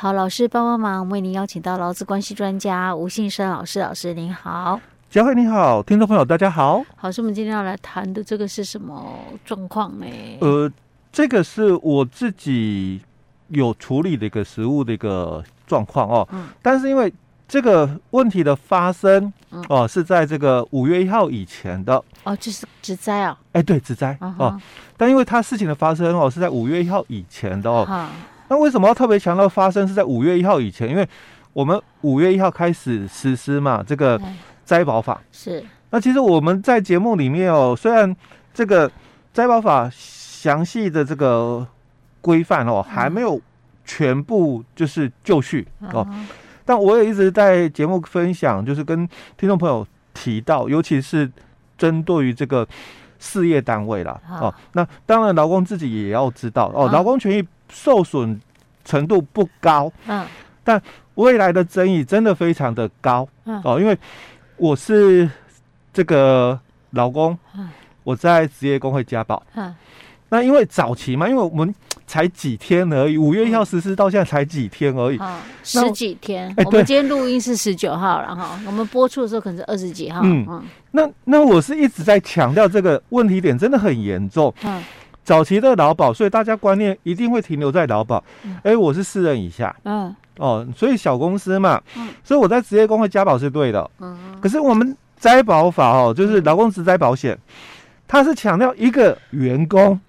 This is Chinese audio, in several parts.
好，老师帮帮忙，为您邀请到劳资关系专家吴信生老师，老师您好，佳慧你好，听众朋友大家好。好，师，我们今天要来谈的这个是什么状况呢？呃，这个是我自己有处理的一个实务的一个状况哦。嗯。但是因为这个问题的发生，哦，是在这个五月一号以前的。哦，就是职灾啊？哎，对，职灾哦。但因为它事情的发生哦，是在五月一号以前的哦。那为什么要特别强调发生是在五月一号以前？因为我们五月一号开始实施嘛，这个灾保法。是。那其实我们在节目里面哦，虽然这个灾保法详细的这个规范哦，还没有全部就是就绪哦。但我也一直在节目分享，就是跟听众朋友提到，尤其是针对于这个事业单位啦，哦，那当然劳工自己也要知道哦，劳工权益受损程度不高，嗯，但未来的争议真的非常的高，嗯。哦，因为我是这个劳工，我在职业工会加保，那因为早期嘛，因为我们。才几天而已，五月一号实施到现在才几天而已，嗯、十几天。我们今天录音是十九号了哈，我们播出的时候可能是二十几号。嗯，嗯。那那我是一直在强调这个问题点真的很严重。嗯，早期的劳保，所以大家观念一定会停留在劳保。哎、嗯，我是四人以下。嗯，哦，所以小公司嘛，嗯，所以我在职业工会加保是对的。嗯，可是我们灾保法哦，就是劳工职灾保险，它是强调一个员工，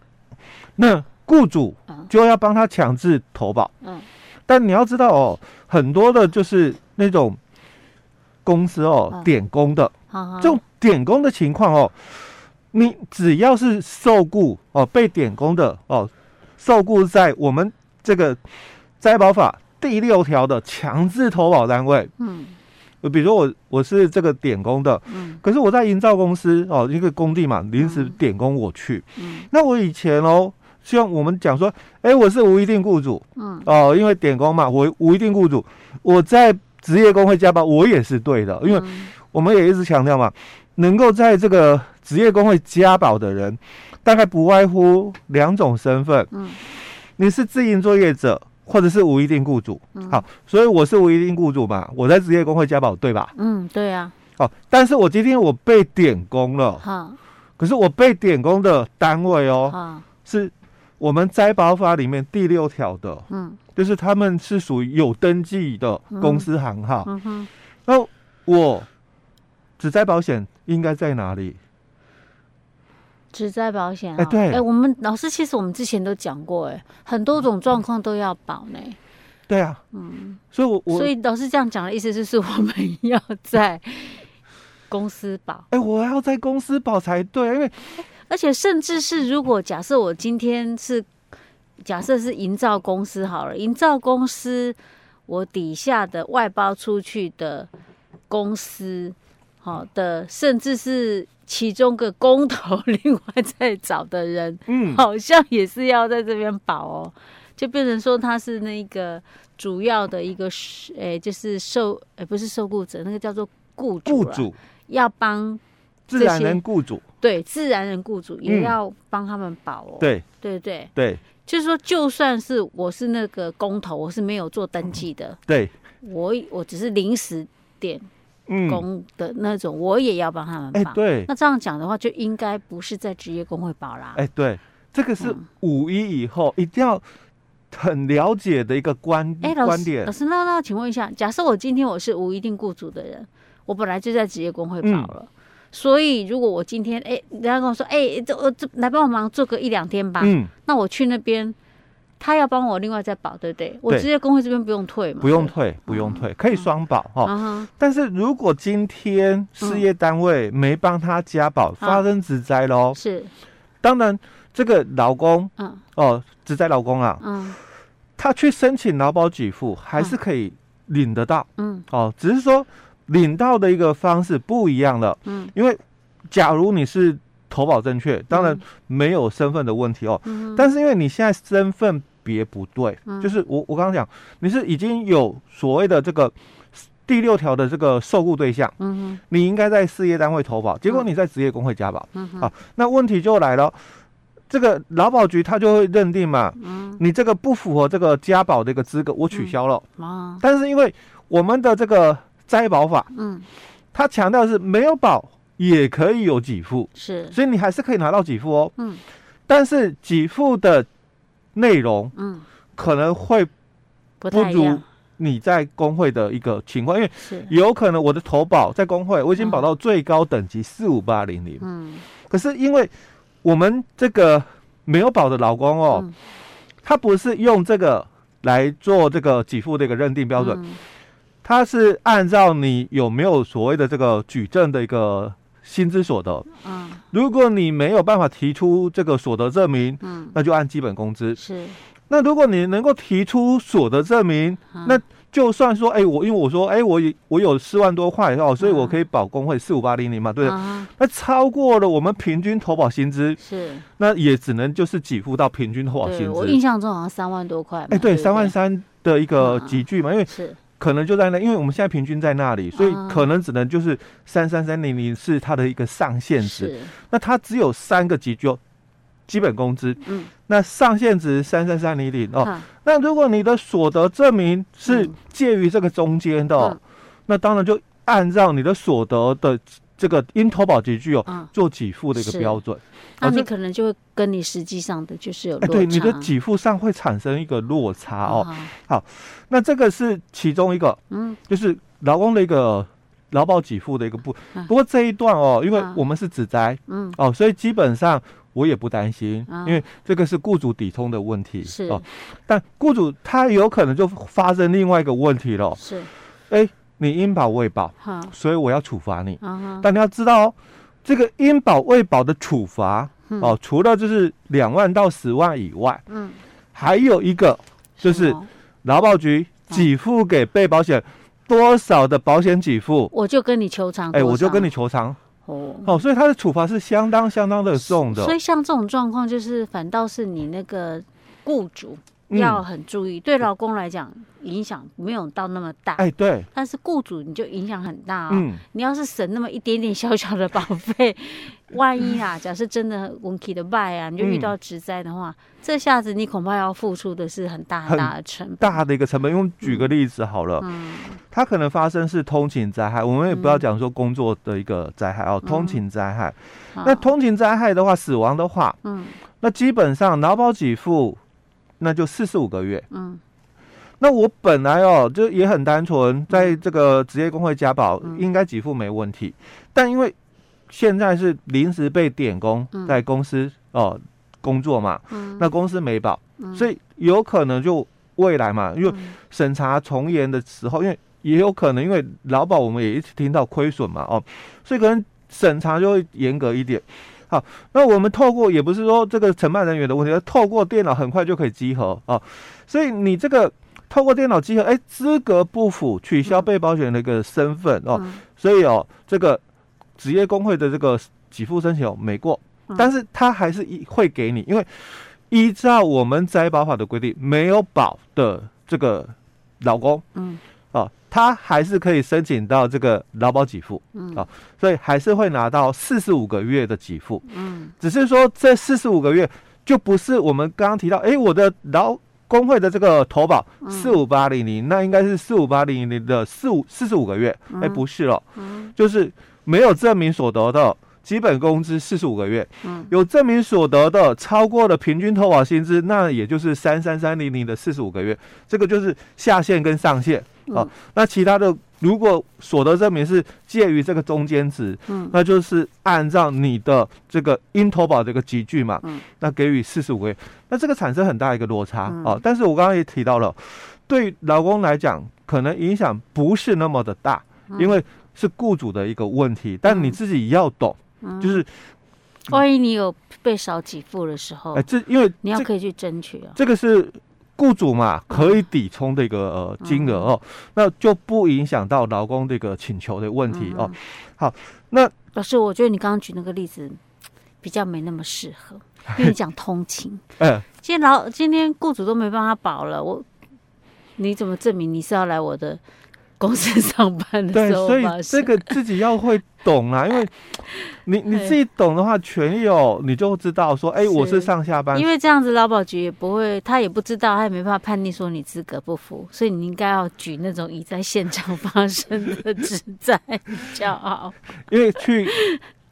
那。雇主就要帮他强制投保，嗯，但你要知道哦，很多的就是那种公司哦，点工的，这种点工的情况哦，你只要是受雇哦，被点工的哦，受雇在我们这个灾保法第六条的强制投保单位，嗯，比如说我我是这个点工的，嗯，可是我在营造公司哦，一个工地嘛，临时点工我去，嗯，那我以前哦。希望我们讲说，哎、欸，我是无一定雇主，嗯，哦，因为点工嘛，我无一定雇主，我在职业工会加班，我也是对的，因为我们也一直强调嘛，能够在这个职业工会加保的人，大概不外乎两种身份，嗯，你是自营作业者，或者是无一定雇主，嗯，好，所以我是无一定雇主嘛，我在职业工会加保，对吧？嗯，对啊，哦，但是我今天我被点工了，好，可是我被点工的单位哦，是。我们灾保法里面第六条的，嗯，就是他们是属于有登记的公司行号，嗯哼，那我只灾保险应该在哪里？只在保险，哎，对，哎，我们老师其实我们之前都讲过，哎，很多种状况都要保呢。对啊，嗯，所以我我所以老师这样讲的意思就是我们要在公司保，哎，我要在公司保才对，因为。而且甚至是，如果假设我今天是假设是营造公司好了，营造公司我底下的外包出去的公司，好的，甚至是其中个工头 另外再找的人，嗯，好像也是要在这边保哦，就变成说他是那个主要的一个，诶、欸，就是受，诶，不是受雇者，那个叫做雇主，雇主。要帮。自然人雇主。对，自然人雇主也要帮他们保哦。对。对对。对，就是说，就算是我是那个工头，我是没有做登记的。对，我我只是临时点工的那种，我也要帮他们保。对，那这样讲的话，就应该不是在职业工会保啦。哎，对，这个是五一以后一定要很了解的一个观哎观点。老师，那那请问一下，假设我今天我是无一定雇主的人，我本来就在职业工会保了。所以，如果我今天哎，人家跟我说哎，这我这来帮我忙做个一两天吧，嗯，那我去那边，他要帮我另外再保，对不对？对，我职业工会这边不用退嘛？不用退，不用退，可以双保哈。嗯、但是如果今天事业单位没帮他加保，嗯、发生职灾喽，是，当然这个老公，嗯，哦，职灾老公啊，嗯，他去申请劳保给付还是可以领得到，嗯，哦，只是说。领到的一个方式不一样了，嗯，因为假如你是投保正确，当然没有身份的问题哦，嗯，但是因为你现在身份别不对，嗯，就是我我刚刚讲你是已经有所谓的这个第六条的这个受雇对象，嗯，你应该在事业单位投保，结果你在职业工会加保，嗯，好，那问题就来了，这个劳保局他就会认定嘛，嗯，你这个不符合这个加保的一个资格，我取消了。啊，但是因为我们的这个灾保法，嗯，他强调是没有保也可以有给付，是，所以你还是可以拿到给付哦。嗯，但是给付的内容，嗯，可能会不如。你在工会的一个情况，因为有可能我的投保在工会，我已经保到最高等级四五八零零，嗯，可是因为我们这个没有保的劳工哦，嗯、他不是用这个来做这个给付的一个认定标准，嗯、他是按照你有没有所谓的这个举证的一个薪资所得，嗯，如果你没有办法提出这个所得证明，嗯，那就按基本工资是。那如果你能够提出所得证明，啊、那就算说，哎、欸，我因为我说，哎、欸，我我有四万多块哦，所以我可以保工会四五八零零嘛，对不对？啊、那超过了我们平均投保薪资，是，那也只能就是给付到平均投保薪资。我印象中好像三万多块。哎、欸，对，三万三的一个集聚嘛，啊、因为是可能就在那，因为我们现在平均在那里，所以可能只能就是三三三零零是它的一个上限值。那它只有三个级就。基本工资，嗯，那上限值三三三零零哦。那如果你的所得证明是介于这个中间的，哦，嗯、那当然就按照你的所得的这个因投保级距哦，嗯、做给付的一个标准。那你可能就会跟你实际上的就是有落差，对，你的给付上会产生一个落差哦。嗯、好，那这个是其中一个，嗯，就是劳工的一个劳保给付的一个部。嗯、不过这一段哦，因为我们是指灾，嗯，哦，所以基本上。我也不担心，因为这个是雇主抵充的问题，是哦。但雇主他有可能就发生另外一个问题了，是，哎，你应保未保，所以我要处罚你。但你要知道哦，这个应保未保的处罚哦，除了就是两万到十万以外，嗯，还有一个就是劳保局给付给被保险多少的保险给付，我就跟你求偿，哎，我就跟你求偿。哦，所以他的处罚是相当相当的重的。所以像这种状况，就是反倒是你那个雇主要很注意，嗯、对劳工来讲影响没有到那么大。哎，对。但是雇主你就影响很大哦。嗯。你要是省那么一点点小小的保费，万一啊，假设真的运气的败啊，你就遇到职灾的话，嗯、这下子你恐怕要付出的是很大很大的成本。大的一个成本，因为举个例子好了，嗯，它可能发生是通勤灾害，我们也不要讲说工作的一个灾害哦，通勤灾害。嗯、那通勤灾害的话，死亡的话，嗯，那基本上劳保给付，那就四十五个月。嗯，那我本来哦就也很单纯，在这个职业工会加保，应该给付没问题，但因为。现在是临时被点工在公司哦工作嘛，那公司没保，所以有可能就未来嘛，因为审查从严的时候，因为也有可能因为劳保我们也一直听到亏损嘛哦，所以可能审查就会严格一点。好，那我们透过也不是说这个承办人员的问题，透过电脑很快就可以集合啊，所以你这个透过电脑集合，哎，资格不符，取消被保险人的一个身份哦，所以哦这个。职业工会的这个给付申请没过，但是他还是一会给你，因为依照我们摘保法的规定，没有保的这个老公，嗯，哦，他还是可以申请到这个劳保给付，嗯，啊，所以还是会拿到四十五个月的给付，嗯，只是说这四十五个月就不是我们刚刚提到，哎，我的劳工会的这个投保四五八零零，那应该是四五八零零的四五四十五个月，哎，不是了，嗯，就是。没有证明所得的基本工资四十五个月，嗯，有证明所得的超过了平均投保薪资，那也就是三三三零零的四十五个月，这个就是下限跟上限啊。那其他的如果所得证明是介于这个中间值，嗯，那就是按照你的这个应投保这个集聚嘛，嗯，那给予四十五个月，那这个产生很大一个落差啊。但是我刚刚也提到了，对劳工来讲，可能影响不是那么的大，因为。是雇主的一个问题，但你自己要懂，嗯、就是万一你有被少给付的时候，哎，这因为你要可以去争取啊。这个是雇主嘛，可以抵充这个呃金额哦，嗯、那就不影响到劳工这个请求的问题哦。好，那老师，我觉得你刚刚举那个例子比较没那么适合，因为讲通勤。嗯，今天劳今天雇主都没办法保了，我你怎么证明你是要来我的？公司上班的时候。对，所以这个自己要会懂啊，因为 你你自己懂的话，权有你就知道说，哎，我是上下班。因为这样子，劳保局也不会，他也不知道，他也没办法判定说你资格不符，所以你应该要举那种已在现场发生的职灾比较好。因为去。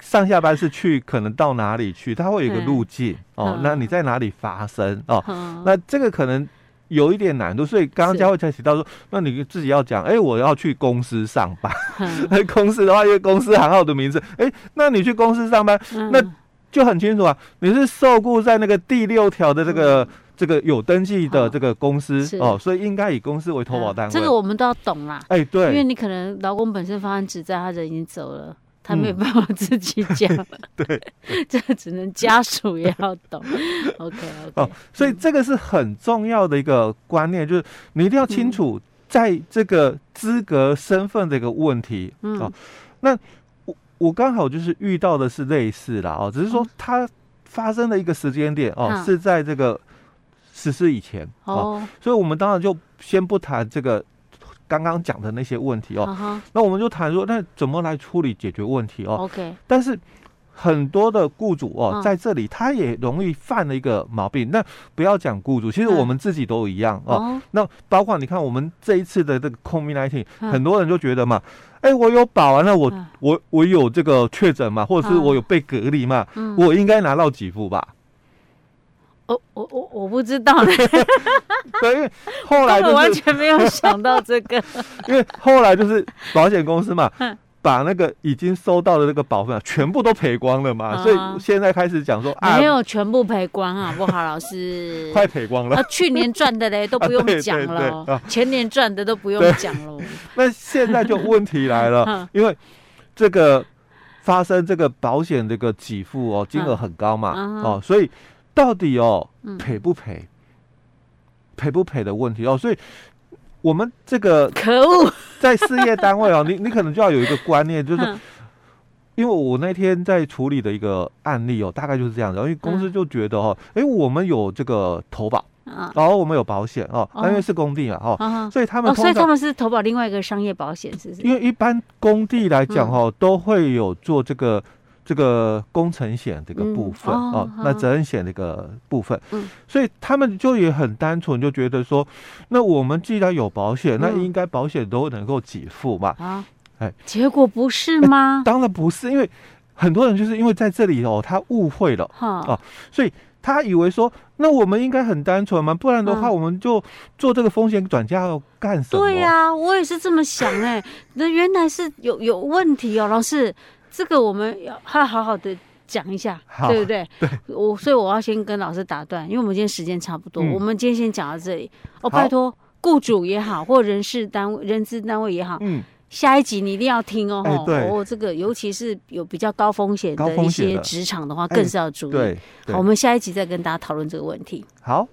上下班是去，可能到哪里去，它会有一个路径哦。那你在哪里发生哦？那这个可能有一点难度，所以刚刚佳慧才提到说，那你自己要讲，哎，我要去公司上班。那 公司的话，因为公司行号的名字，哎，那你去公司上班，那就很清楚啊，你是受雇在那个第六条的这个这个有登记的这个公司哦，所以应该以公司为投保单位。这个我们都要懂啦。哎，对，因为你可能劳工本身发生职灾，他人已经走了。他没有办法自己 讲，对，这个只能家属也要懂。OK OK，哦，所以这个是很重要的一个观念，就是你一定要清楚，在这个资格身份的一个问题。嗯，哦，那我我刚好就是遇到的是类似的哦，只是说它发生的一个时间点哦，是在这个实施以前哦，所以我们当然就先不谈这个。刚刚讲的那些问题哦，uh huh. 那我们就谈说，那怎么来处理解决问题哦？OK。但是很多的雇主哦，uh. 在这里他也容易犯了一个毛病。那不要讲雇主，其实我们自己都一样、uh. 哦。那包括你看，我们这一次的这个 COVID-19，、uh huh. 很多人就觉得嘛，哎，我有保啊，了我、uh. 我我有这个确诊嘛，或者是我有被隔离嘛，uh. 我应该拿到给付吧？我我我我不知道呢，对，因为后来、就是、完全没有想到这个，因为后来就是保险公司嘛，把那个已经收到的那个保费全部都赔光了嘛，所以现在开始讲说啊，没有全部赔光啊，不好，老师，快赔光了，那去年赚的嘞都不用讲了，前年赚的都不用讲了，那现在就问题来了，因为这个发生这个保险这个给付哦，金额很高嘛，哦，所以。到底哦赔不赔？赔不赔的问题。哦，所以我们这个可恶，在事业单位哦，你你可能就要有一个观念，就是因为我那天在处理的一个案例哦，大概就是这样子，因为公司就觉得哦，哎，我们有这个投保，然后我们有保险哦，因为是工地嘛哦，所以他们所以他们是投保另外一个商业保险，是不是？因为一般工地来讲哦，都会有做这个。这个工程险这个部分、嗯、哦，哦那责任险这个部分，嗯，所以他们就也很单纯，就觉得说，那我们既然有保险，嗯、那应该保险都能够给付嘛，啊，哎，结果不是吗？当然不是，因为很多人就是因为在这里哦，他误会了，哈、哦，所以他以为说，那我们应该很单纯嘛，不然的话，我们就做这个风险转嫁要干什么？对呀、啊，我也是这么想哎、欸，那原来是有有问题哦，老师。这个我们要好好的讲一下，好对不对？对，我所以我要先跟老师打断，因为我们今天时间差不多，嗯、我们今天先讲到这里。哦，拜托，雇主也好，或人事单位、人资单位也好，嗯，下一集你一定要听哦。欸、对哦，这个尤其是有比较高风险的一些职场的话，更是要注意。对，对好，我们下一集再跟大家讨论这个问题。好。